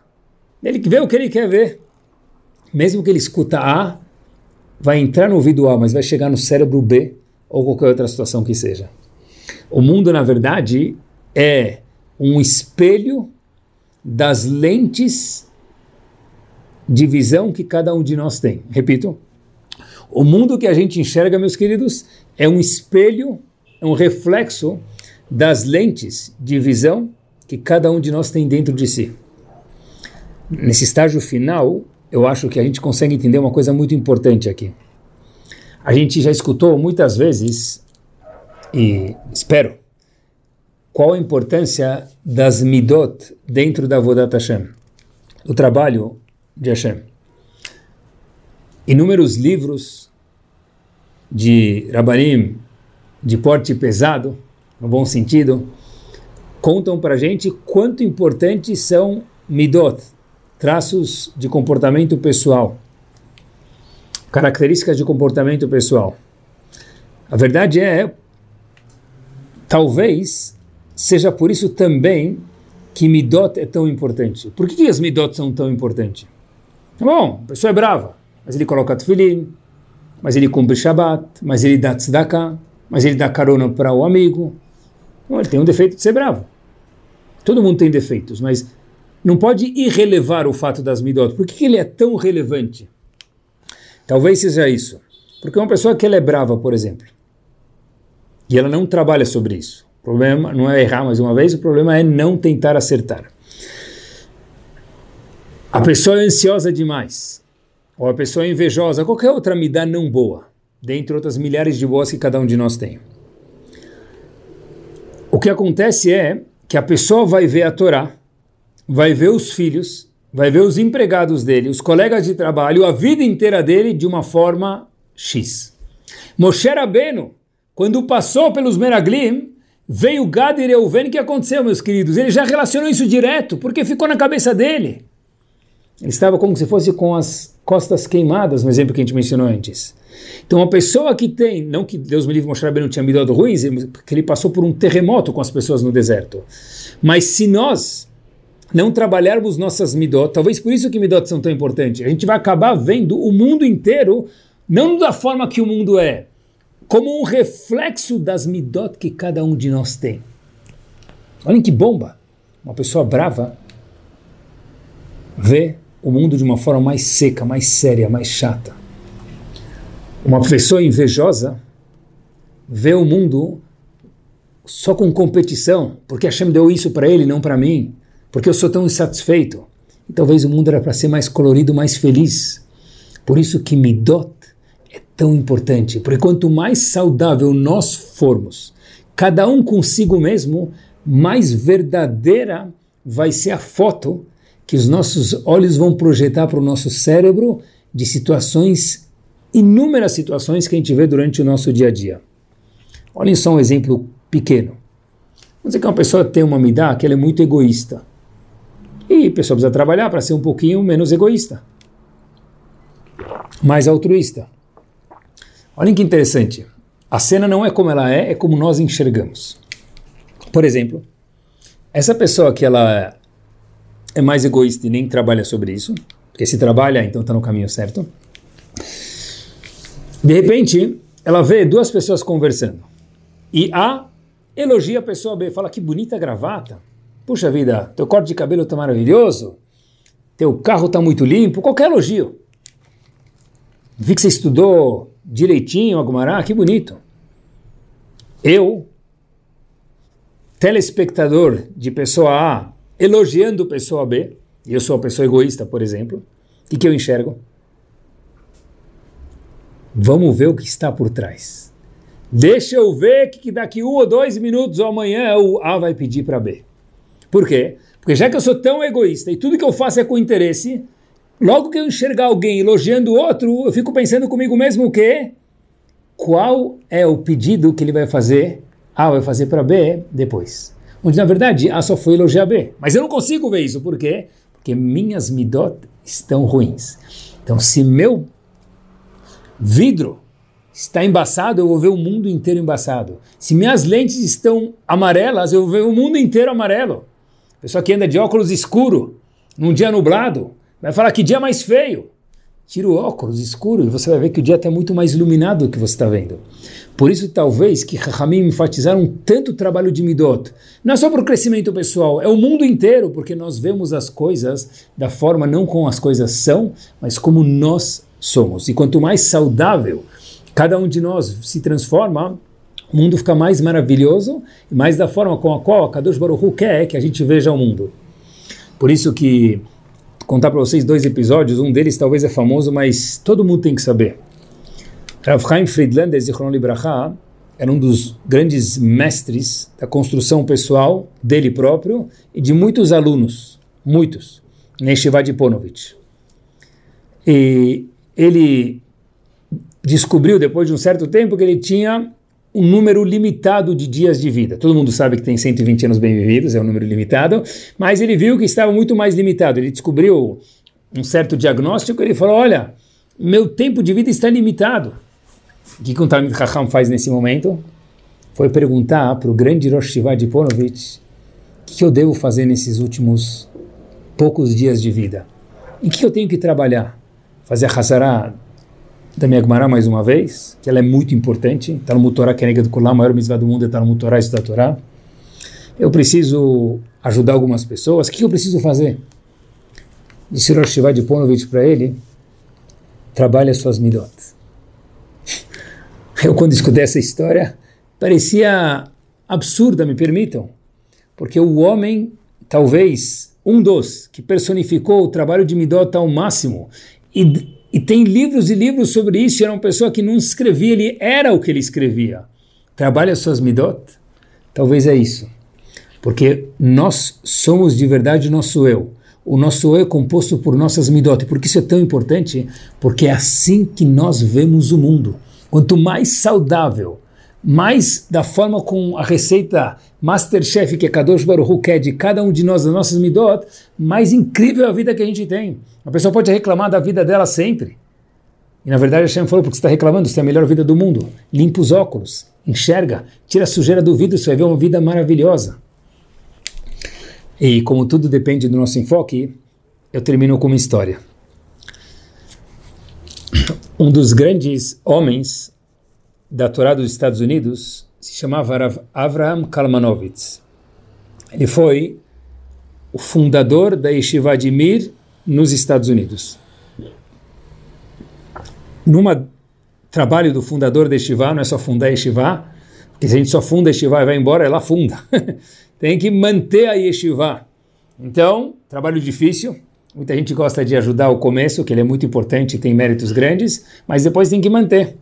B: Ele vê o que ele quer ver. Mesmo que ele escuta A, vai entrar no ouvido A, mas vai chegar no cérebro B ou qualquer outra situação que seja. O mundo, na verdade, é um espelho das lentes de visão que cada um de nós tem. Repito, o mundo que a gente enxerga, meus queridos, é um espelho, é um reflexo das lentes de visão que cada um de nós tem dentro de si. Nesse estágio final, eu acho que a gente consegue entender uma coisa muito importante aqui. A gente já escutou muitas vezes, e espero, qual a importância das midot dentro da Vodat Hashem, do trabalho de Hashem inúmeros livros de Rabanim de porte pesado, no bom sentido, contam para gente quanto importantes são midot, traços de comportamento pessoal, características de comportamento pessoal. A verdade é, talvez seja por isso também que midot é tão importante. Por que, que as midot são tão importantes? Bom, a pessoa é brava, mas ele coloca tefilim, mas ele cumpre Shabbat, mas ele dá tzedakah, mas ele dá carona para o amigo. Ele tem um defeito de ser bravo. Todo mundo tem defeitos, mas não pode irrelevar o fato das midot. Por que ele é tão relevante? Talvez seja isso. Porque uma pessoa que ela é brava, por exemplo, e ela não trabalha sobre isso. O problema não é errar mais uma vez, o problema é não tentar acertar. A pessoa é ansiosa demais ou a pessoa invejosa, qualquer outra midá não boa, dentre outras milhares de boas que cada um de nós tem. O que acontece é que a pessoa vai ver a Torá, vai ver os filhos, vai ver os empregados dele, os colegas de trabalho, a vida inteira dele de uma forma X. Moshe Rabbeinu, quando passou pelos Meraglim, veio Gad e Reuven, o que aconteceu, meus queridos? Ele já relacionou isso direto, porque ficou na cabeça dele. Ele estava como se fosse com as costas queimadas, no exemplo que a gente mencionou antes. Então, uma pessoa que tem, não que Deus me livre mostrar bem não tinha midot ruins, porque ele passou por um terremoto com as pessoas no deserto. Mas se nós não trabalharmos nossas midot, talvez por isso que midot são tão importantes, a gente vai acabar vendo o mundo inteiro, não da forma que o mundo é, como um reflexo das midot que cada um de nós tem. Olhem que bomba! Uma pessoa brava vê o mundo de uma forma mais seca, mais séria, mais chata. Uma pessoa invejosa vê o mundo só com competição, porque Hashem deu isso para ele, não para mim, porque eu sou tão insatisfeito. E talvez o mundo era para ser mais colorido, mais feliz. Por isso que Midot é tão importante, porque quanto mais saudável nós formos, cada um consigo mesmo, mais verdadeira vai ser a foto que os nossos olhos vão projetar para o nosso cérebro de situações, inúmeras situações que a gente vê durante o nosso dia a dia. Olhem só um exemplo pequeno. Vamos dizer que uma pessoa tem uma midá que ela é muito egoísta. E a pessoa precisa trabalhar para ser um pouquinho menos egoísta. Mais altruísta. Olhem que interessante. A cena não é como ela é, é como nós enxergamos. Por exemplo, essa pessoa que ela é mais egoísta e nem trabalha sobre isso, porque se trabalha, então está no caminho certo. De repente, ela vê duas pessoas conversando. E A elogia a pessoa B, fala que bonita gravata. Puxa vida, teu corte de cabelo está maravilhoso. Teu carro está muito limpo. Qualquer elogio. Vi que você estudou direitinho, Agumará, que bonito. Eu, telespectador de pessoa A, elogiando pessoa B, e eu sou a pessoa egoísta, por exemplo, o que, que eu enxergo? Vamos ver o que está por trás. Deixa eu ver que daqui um ou dois minutos ou amanhã o A vai pedir para B. Por quê? Porque já que eu sou tão egoísta e tudo que eu faço é com interesse, logo que eu enxergar alguém elogiando o outro, eu fico pensando comigo mesmo o quê? Qual é o pedido que ele vai fazer? A vai fazer para B depois. Onde na verdade A só foi elogiar B. Mas eu não consigo ver isso. Por quê? Porque minhas midot estão ruins. Então, se meu vidro está embaçado, eu vou ver o mundo inteiro embaçado. Se minhas lentes estão amarelas, eu vou ver o mundo inteiro amarelo. Pessoa que anda de óculos escuro, num dia nublado, vai falar que dia mais feio. Tira o óculos escuro e você vai ver que o dia está muito mais iluminado do que você está vendo. Por isso, talvez, que Rahamim enfatizaram tanto o trabalho de Midot. Não é só para o crescimento pessoal, é o mundo inteiro, porque nós vemos as coisas da forma não como as coisas são, mas como nós somos. E quanto mais saudável cada um de nós se transforma, o mundo fica mais maravilhoso e mais da forma com a qual a Kadosh Baruch Hu quer que a gente veja o mundo. Por isso que contar para vocês dois episódios, um deles talvez é famoso, mas todo mundo tem que saber. Rav Chaim Friedlander, Zichron Libraha, era um dos grandes mestres da construção pessoal dele próprio e de muitos alunos, muitos, Neshiva de Ponovich. E ele descobriu depois de um certo tempo que ele tinha um número limitado de dias de vida. Todo mundo sabe que tem 120 anos bem vividos, é um número limitado, mas ele viu que estava muito mais limitado. Ele descobriu um certo diagnóstico, ele falou: "Olha, meu tempo de vida está limitado". O que o Talmud Chacham faz nesse momento? Foi perguntar para o grande Rosh Shiva de Ponovich o que, eu devo fazer nesses últimos poucos dias de vida. Em que eu tenho que trabalhar? Fazer a Hazara da minha Gemara mais uma vez, que ela é muito importante. Está no Mutorá Kenega do Kulam, a maior mitzvah do mundo está no Mutorá e Torá. Eu preciso ajudar algumas pessoas. O que eu preciso fazer? Disse Rosh Shiva de Ponovich para ele, trabalhe as suas midot. Eu, quando escutei essa história, parecia absurda, me permitam, porque o homem, talvez um dos que personificou o trabalho de Midot ao máximo e e tem livros e livros sobre isso. Era uma pessoa que não escrevia, ele era o que ele escrevia. Trabalha suas midot? Talvez é isso. Porque nós somos de verdade o nosso eu. O nosso eu é composto por nossas midot. Por que isso é tão importante? Porque é assim que nós vemos o mundo. Quanto mais saudável, mais da forma com a receita Masterchef que é Kadosh Baruch Hu quer de cada um de nós, das nossas midot, mais incrível a vida que a gente tem. A pessoa pode reclamar da vida dela sempre. E na verdade Hashem falou, porque você está reclamando, você tem a melhor vida do mundo. Limpa os óculos, enxerga, tira a sujeira do vidro, você vai ver uma vida maravilhosa. E como tudo depende do nosso enfoque, eu termino com uma história. Um dos grandes homens da Torá dos Estados Unidos se chamava Avraham Kalmanovitz. Ele foi o fundador da Yeshiva de Mir nos Estados Unidos. Numa trabalho do fundador da Yeshiva, não é só fundar a Yeshiva, porque se a gente só funda a Yeshiva e vai embora, ela funda. Tem que manter a Yeshiva. Então, trabalho difícil, muita gente gosta de ajudar o começo, que ele é muito importante, tem méritos grandes, mas depois tem que manter.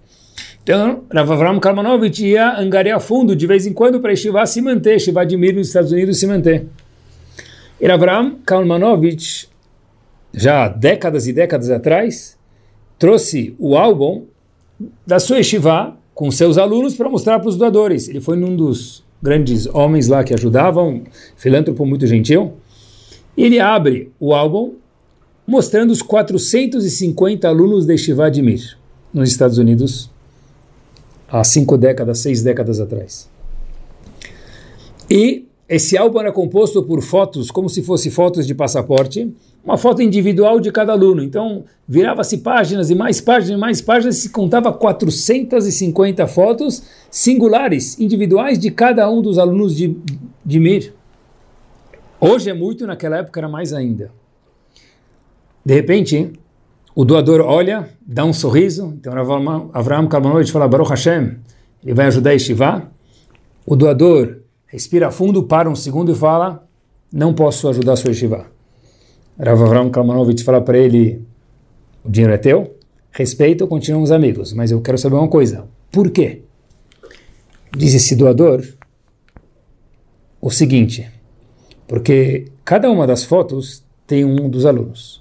B: Então, Rav Avram Kalmanovich ia angariar fundo de vez em quando para Shiva se manter, Shiva de Mir nos Estados Unidos se manter. E Rav Avram Kalmanovich, já décadas e décadas atrás, trouxe o álbum da sua Yeshiva com seus alunos para mostrar para os doadores. Ele foi um dos grandes homens lá que ajudavam, filântropo muito gentil. Ele abre o álbum mostrando os 450 alunos de Yeshiva de Mir, nos Estados Unidos, há cinco décadas, seis décadas atrás. E esse álbum era composto por fotos, como se fossem fotos de passaporte, uma foto individual de cada aluno. Então, virava-se páginas e mais páginas e mais páginas, se contava 450 fotos singulares, individuais de cada um dos alunos de, de Mir. Hoje é muito, naquela época era mais ainda. De repente, o doador olha, dá um sorriso, então Avraham Kalmanovich fala, Baruch Hashem, ele vai ajudar a Yeshiva. O doador respira fundo, para um segundo e fala, não posso ajudar a sua Yeshiva. Rav Avram Kalmanovich fala para ele, o dinheiro é teu, respeito, continuamos amigos, mas eu quero saber uma coisa, por quê? Diz esse doador o seguinte, porque cada uma das fotos tem um dos alunos.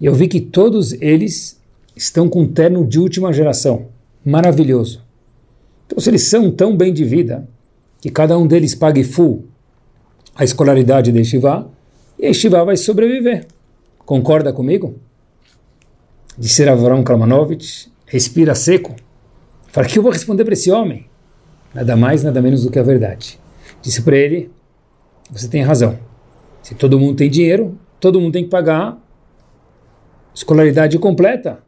B: E eu vi que todos eles estão com um terno de última geração. Maravilhoso. Então, se eles são tão bem de vida, que cada um deles pague full a escolaridade de Yeshiva, e a Yeshiva vai sobreviver. Concorda comigo? Disse Avram Kalmanovich, respira seco. Fala, que eu vou responder para esse homem? Nada mais, nada menos do que a verdade. Disse para ele, você tem razão. Se todo mundo tem dinheiro, todo mundo tem que pagar escolaridade completa.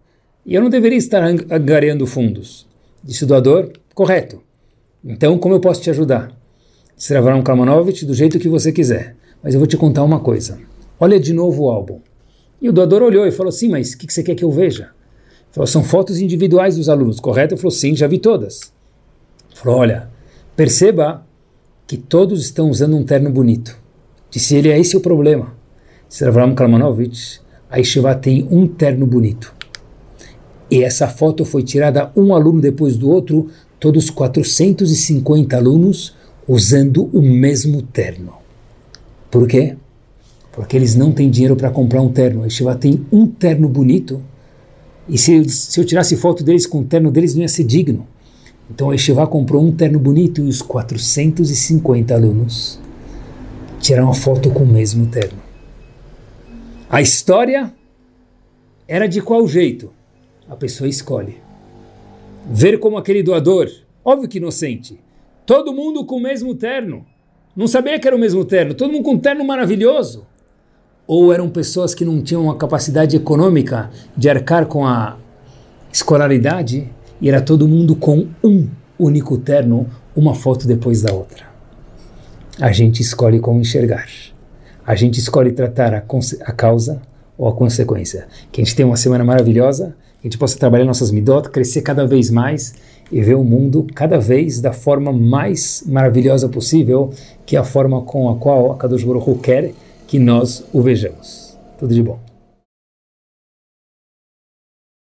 B: E eu não deveria estar angariando fundos. Disse o doador, correto. Então, como eu posso te ajudar? Disse Ravaram Kalmanovich, do jeito que você quiser. Mas eu vou te contar uma coisa. Olha de novo o álbum. E o doador olhou e falou, sim, mas o que, que você quer que eu veja? Ele falou, são fotos individuais dos alunos, correto? Ele falou, sim, já vi todas. Ele falou, olha, perceba que todos estão usando um terno bonito. Disse ele, é esse o problema. Disse Ravaram Kalmanovich, a Yeshiva tem um terno bonito. E essa foto foi tirada um aluno depois do outro, todos 450 alunos usando o mesmo terno. Por quê? Porque eles não têm dinheiro para comprar um terno. A Yeshiva tem um terno bonito. E se, se eu tirasse foto deles com o terno deles, não ia ser digno. Então a Yeshiva comprou um terno bonito e os 450 alunos tiraram a foto com o mesmo terno. A história era de qual jeito? A pessoa escolhe. Ver como aquele doador, óbvio que inocente, todo mundo com o mesmo terno. Não sabia que era o mesmo terno, todo mundo com um terno maravilhoso. Ou eram pessoas que não tinham a capacidade econômica de arcar com a escolaridade e era todo mundo com um único terno, uma foto depois da outra. A gente escolhe como enxergar a gente escolhe tratar a, a causa ou a consequência. Que a gente tenha uma semana maravilhosa, que a gente possa trabalhar nossas midot, crescer cada vez mais e ver o mundo cada vez da forma mais maravilhosa possível, que é a forma com a qual a Kadosh Baruch Hu quer que nós o vejamos. Tudo de bom.